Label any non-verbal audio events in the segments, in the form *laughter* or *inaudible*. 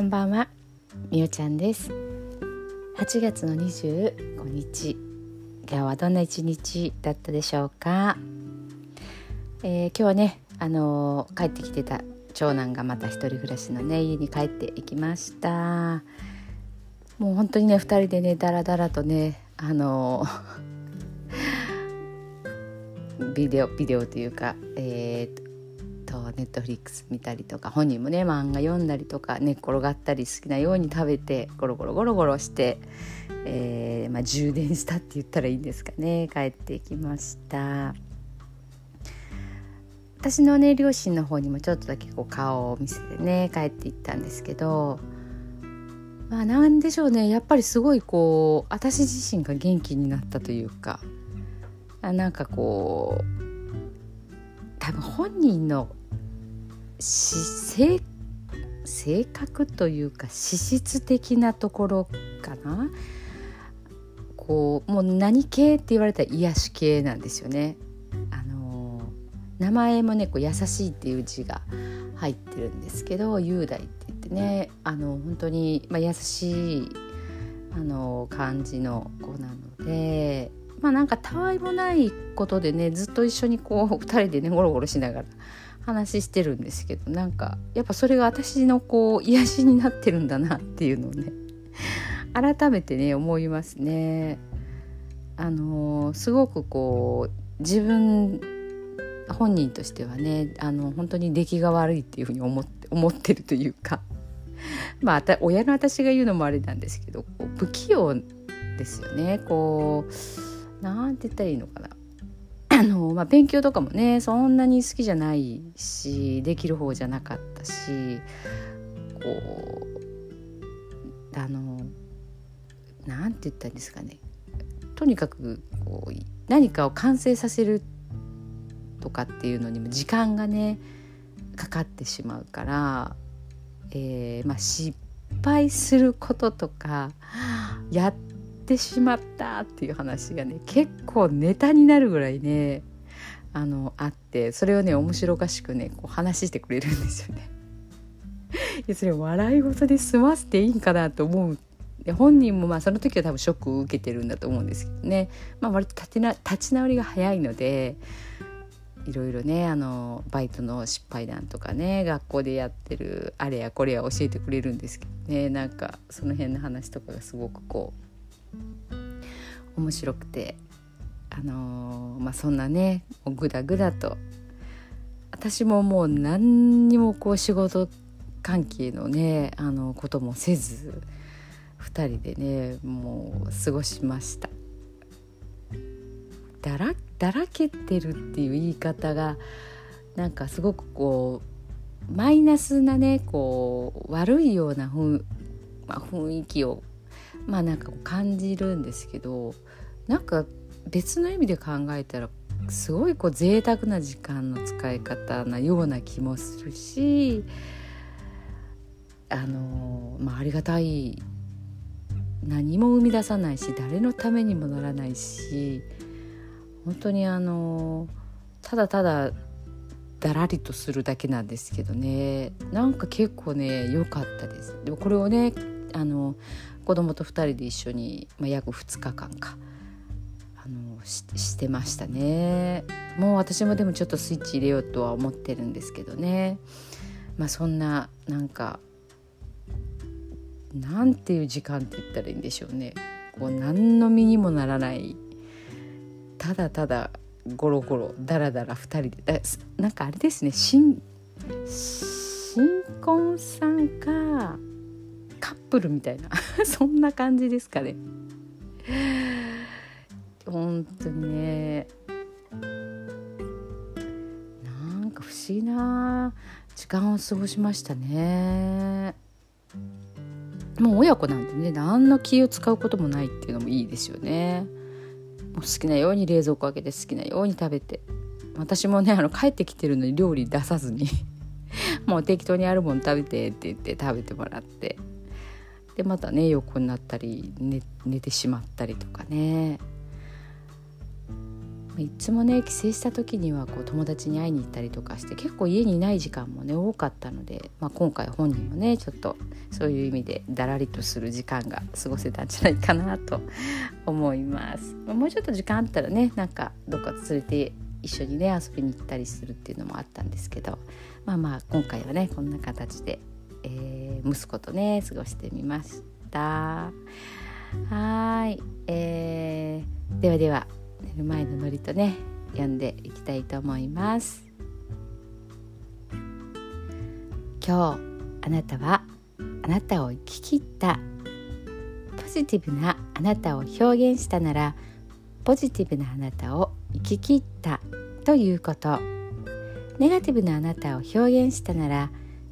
こんばんは。みおちゃんです。8月の25日今日はどんな一日だったでしょうか、えー、今日はねあのー、帰ってきてた長男がまた一人暮らしのね家に帰っていきました。もう本当にね2人でねダラダラとねあのー、*laughs* ビデオビデオというかえー、ネットフリックス見たりとか本人もね漫画読んだりとか寝っ転がったり好きなように食べてゴロゴロゴロゴロして、えー、まあ、充電したって言ったらいいんですかね。帰ってきました。私のね両親の方にもちょっとだけこう顔を見せてね帰っていったんですけどまあなんでしょうね。やっぱりすごいこう私自身が元気になったというかなんかこう多分本人の性性格というか資質的なところかなこうもう何系って言われたら癒し系なんですよね。あの名前もねこう優しいっていう字が入ってるんですけど雄大って言ってねあの本当に、まあ、優しいあの感じの子なのでまあなんかたわいもないことでねずっと一緒にこう2人でねゴロゴロしながら話してるんですけどなんかやっぱそれが私のこう癒しになってるんだなっていうのをね *laughs* 改めてね思いますね。あのすごくこう自分本人としてはねあの本当に出来が悪いっていうふうに思って思ってるというか。*laughs* まあ親の私が言うのもあれなんですけどこう不器用ですよね。こうなんて言ったらいいのかな。あの、まあ、勉強とかもねそんなに好きじゃないしできる方じゃなかったしこうあのなんて言ったんですかね。とにかくこう何かを完成させるとかっていうのにも時間がねかかってしまうから、えーまあ、失敗することとかやってしまったっていう話がね結構ネタになるぐらいねあのあってそれをね面白おかしくねこう話してくれるんですよね。*laughs* いやそれ笑い事で済ませていいんかなと思う。で本人もまあその時は多分ショックを受けてるんだと思うんですけどね、まあ、割と立ちな立ち直りが早いのでいろいろねあのバイトの失敗談とかね学校でやってるあれやこれや教えてくれるんですけどね。なんかその辺の話とかがすごくこう面白くてあのー、まあそんなねグダグダと私ももう何にもこう仕事関係のねあのこともせず2人でねもう過ごしました。だらだらけてるっていう言い方がなんかすごくこうマイナスなねこう悪いような雰,、まあ、雰囲気をまあなんか感じるんですけどなんか別の意味で考えたらすごいこう贅沢な時間の使い方なような気もするしあのまあありがたい何も生み出さないし誰のためにもならないし本当にあのただただだらりとするだけなんですけどね。なんか結構ね良かったです。でもこれをねあの子供と2人で一緒に、まあ、約2日間かあのししてましたね。もう私もでもちょっとスイッチ入れようとは思ってるんですけどね。まあそんななんかなんていう時間って言ったらいいんでしょうね。こう何の身にもならないただただゴロゴロダラダラ2人で。だなんかあれですね。新新婚さんかカップルみたいな。*laughs* そんな感じですかね。本当にね。なんか不思議な。時間を過ごしましたね。もう親子なんでね何の気を使うこともないっていうのもいいですよね。もう好きなように冷蔵庫開けて好きなように食べて。私もねあの帰ってきてるのに料理出さずに。*laughs* もう適当にあるもの食べてって言って食べてもらって。でまたね横になったり寝寝てしまったりとかねいつもね帰省した時にはこう友達に会いに行ったりとかして結構家にいない時間もね多かったので、まあ、今回本人もねちょっとそういう意味でだらりとする時間が過ごせたんじゃないかなと思います。もうちょっと時間あったらねなんかどっか連れて一緒にね遊びに行ったりするっていうのもあったんですけどまあまあ今回はねこんな形で、えー、息子とね過ごしてみました。はい、えー、ではでは寝る前のノリとね読んでいきたいと思います。今日あなたはあなたを生き切ったポジティブなあなたを表現したならポジティブなあなたを生き切ったということ。ネガティブなあなたを表現したなら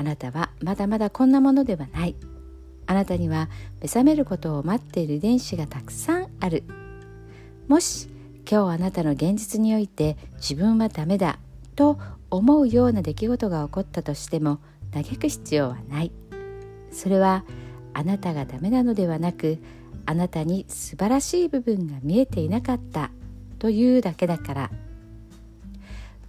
あなたはまだまだこんなものではない。あなたには目覚めることを待っている遺伝子がたくさんある。もし今日あなたの現実において自分はダメだと思うような出来事が起こったとしても嘆く必要はない。それはあなたがダメなのではなくあなたに素晴らしい部分が見えていなかったというだけだから。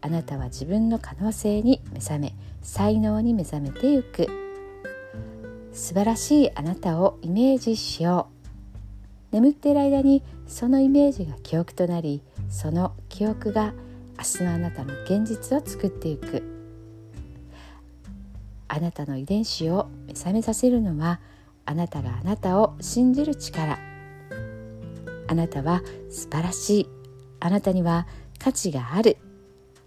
あなたは自分の可能性に目覚め才能に目覚めてゆく。素晴らしいあなたをイメージしよう。眠っている間にそのイメージが記憶となりその記憶が明日のあなたの現実を作っていく。あなたの遺伝子を目覚めさせるのはあなたがあなたを信じる力。あなたは素晴らしい。あなたには価値がある。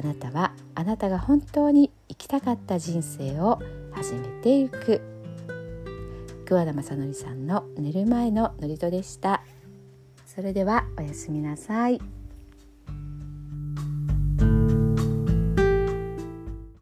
あなたはあなたが本当に生きたかった人生を始めていく桑田正則さんの寝る前の祝詞でした。それではおやすみなさい。